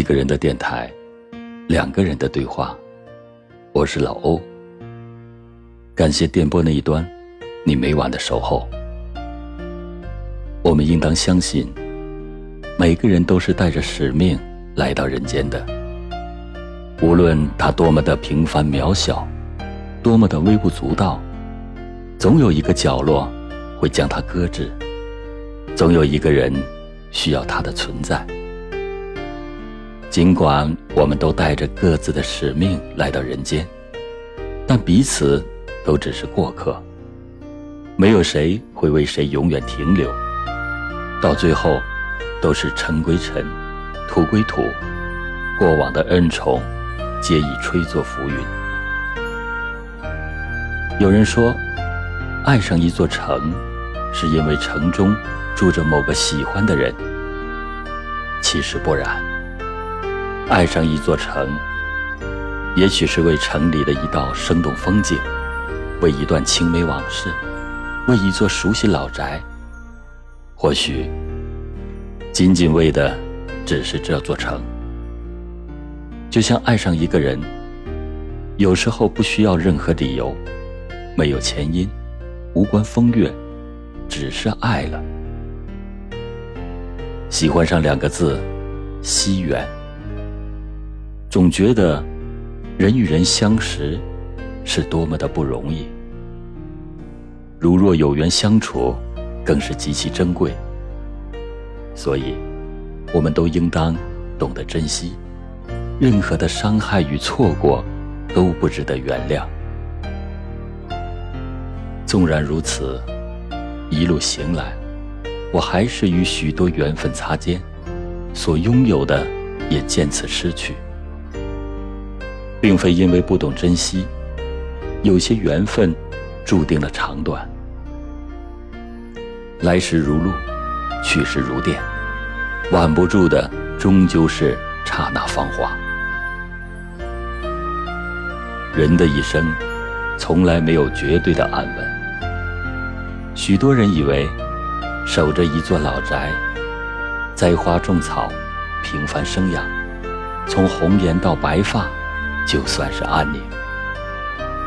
一个人的电台，两个人的对话。我是老欧，感谢电波那一端你每晚的守候。我们应当相信，每个人都是带着使命来到人间的。无论他多么的平凡渺小，多么的微不足道，总有一个角落会将他搁置，总有一个人需要他的存在。尽管我们都带着各自的使命来到人间，但彼此都只是过客，没有谁会为谁永远停留。到最后，都是尘归尘，土归土，过往的恩宠，皆已吹作浮云。有人说，爱上一座城，是因为城中住着某个喜欢的人。其实不然。爱上一座城，也许是为城里的一道生动风景，为一段青梅往事，为一座熟悉老宅。或许，仅仅为的只是这座城。就像爱上一个人，有时候不需要任何理由，没有前因，无关风月，只是爱了。喜欢上两个字，惜缘。总觉得，人与人相识，是多么的不容易。如若有缘相处，更是极其珍贵。所以，我们都应当懂得珍惜。任何的伤害与错过，都不值得原谅。纵然如此，一路行来，我还是与许多缘分擦肩，所拥有的也渐次失去。并非因为不懂珍惜，有些缘分注定了长短。来时如露，去时如电，挽不住的终究是刹那芳华。人的一生，从来没有绝对的安稳。许多人以为，守着一座老宅，栽花种草，平凡生养，从红颜到白发。就算是安宁，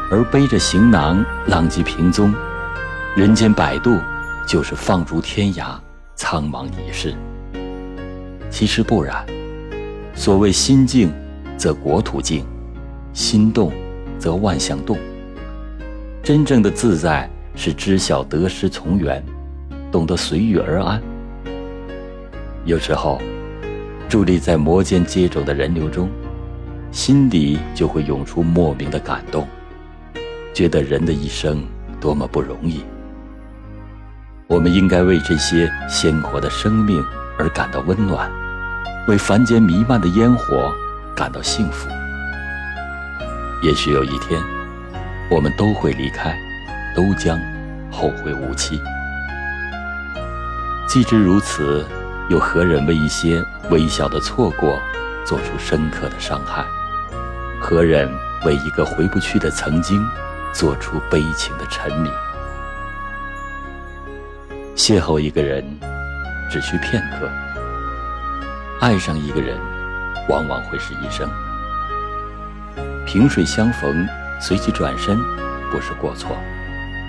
而背着行囊浪迹平踪，人间百度就是放逐天涯，苍茫一世。其实不然，所谓心静则国土静，心动则万象动。真正的自在是知晓得失从缘，懂得随遇而安。有时候，伫立在摩肩接踵的人流中。心底就会涌出莫名的感动，觉得人的一生多么不容易。我们应该为这些鲜活的生命而感到温暖，为凡间弥漫的烟火感到幸福。也许有一天，我们都会离开，都将后会无期。既知如此，又何忍为一些微小的错过，做出深刻的伤害？何忍为一个回不去的曾经，做出悲情的沉迷？邂逅一个人，只需片刻；爱上一个人，往往会是一生。萍水相逢，随即转身，不是过错；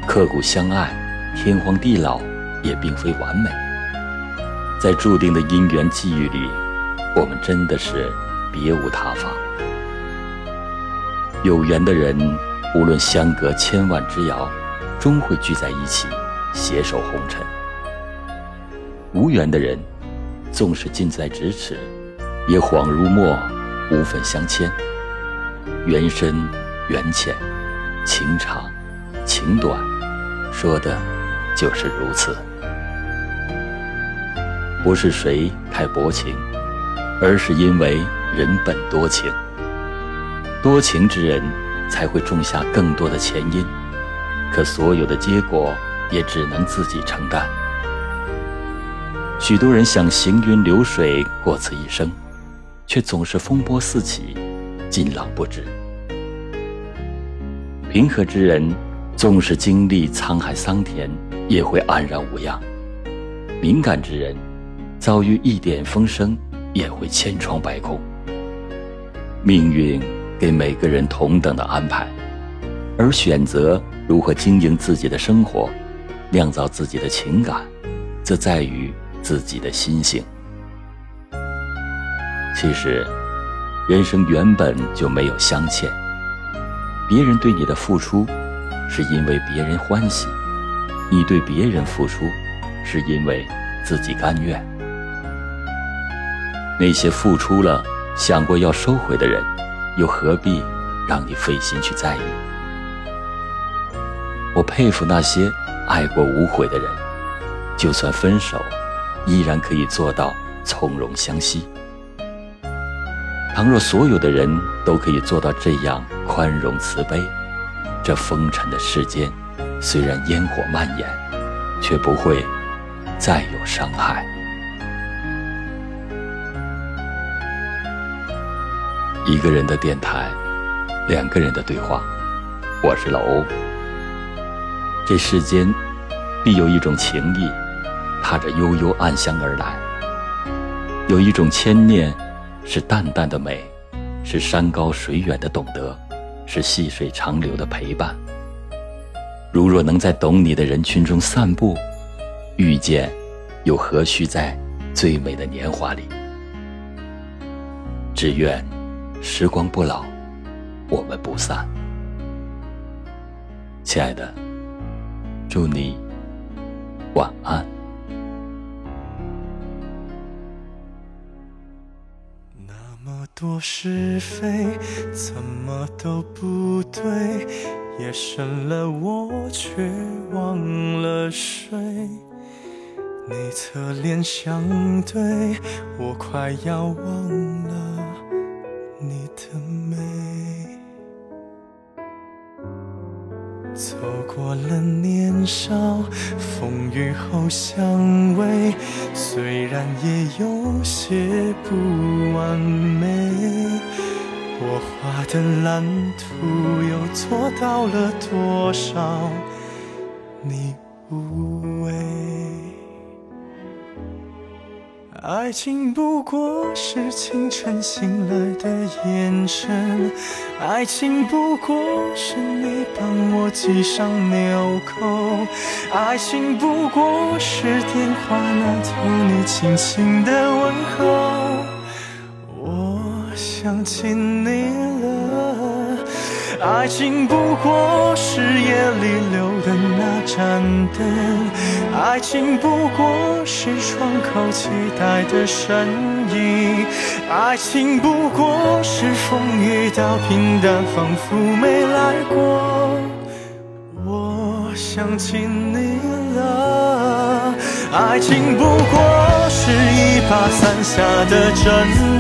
刻骨相爱，天荒地老，也并非完美。在注定的因缘际遇里，我们真的是别无他法。有缘的人，无论相隔千万之遥，终会聚在一起，携手红尘；无缘的人，纵使近在咫尺，也恍如墨，无分相牵。缘深缘浅，情长情短，说的就是如此。不是谁太薄情，而是因为人本多情。多情之人才会种下更多的前因，可所有的结果也只能自己承担。许多人想行云流水过此一生，却总是风波四起，尽浪不止。平和之人纵使经历沧海桑田，也会安然无恙；敏感之人遭遇一点风声，也会千疮百孔。命运给每个人同等的安排，而选择如何经营自己的生活，酿造自己的情感，则在于自己的心性。其实，人生原本就没有相欠，别人对你的付出，是因为别人欢喜；你对别人付出，是因为自己甘愿。那些付出了。想过要收回的人，又何必让你费心去在意？我佩服那些爱过无悔的人，就算分手，依然可以做到从容相惜。倘若所有的人都可以做到这样宽容慈悲，这风尘的世间，虽然烟火蔓延，却不会再有伤害。一个人的电台，两个人的对话。我是老欧。这世间必有一种情谊，踏着悠悠暗香而来；有一种牵念，是淡淡的美，是山高水远的懂得，是细水长流的陪伴。如若能在懂你的人群中散步，遇见，又何须在最美的年华里？只愿。时光不老，我们不散。亲爱的，祝你晚安。那么多是非，怎么都不对，夜深了我却忘了睡。你侧脸相对，我快要忘了。走过了年少，风雨后相偎，虽然也有些不完美，我画的蓝图又做到了多少？你无畏。爱情不过是清晨醒来的眼神，爱情不过是你帮我系上纽扣，爱情不过是电话那头你轻轻的问候。我想起你了，爱情不过是夜里留的那盏灯。爱情不过是窗口期待的身影，爱情不过是风雨到平淡，仿佛没来过。我想起你了，爱情不过是一把伞下的争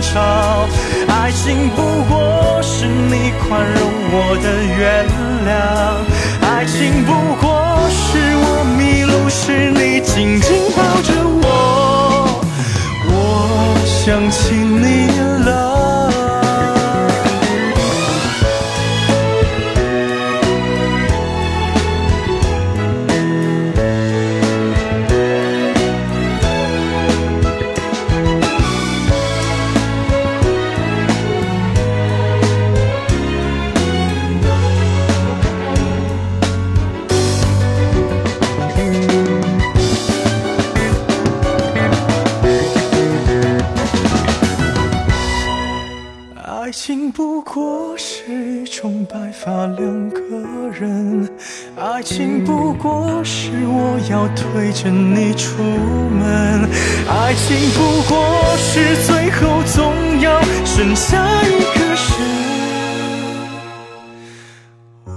吵，爱情不过是你宽容我的原谅，爱情不爱情不过是一种白发两个人，爱情不过是我要推着你出门，爱情不过是最后总要剩下一个人。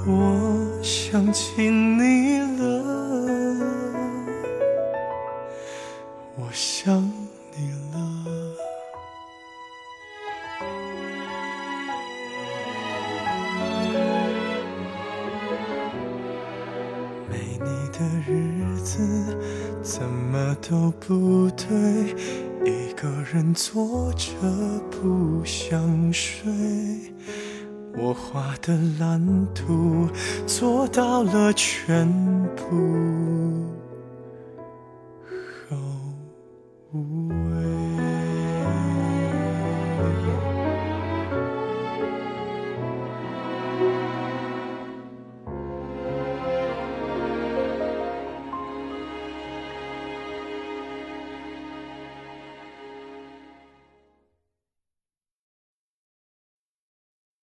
我想起你了，日子怎么都不对，一个人坐着不想睡。我画的蓝图做到了全部。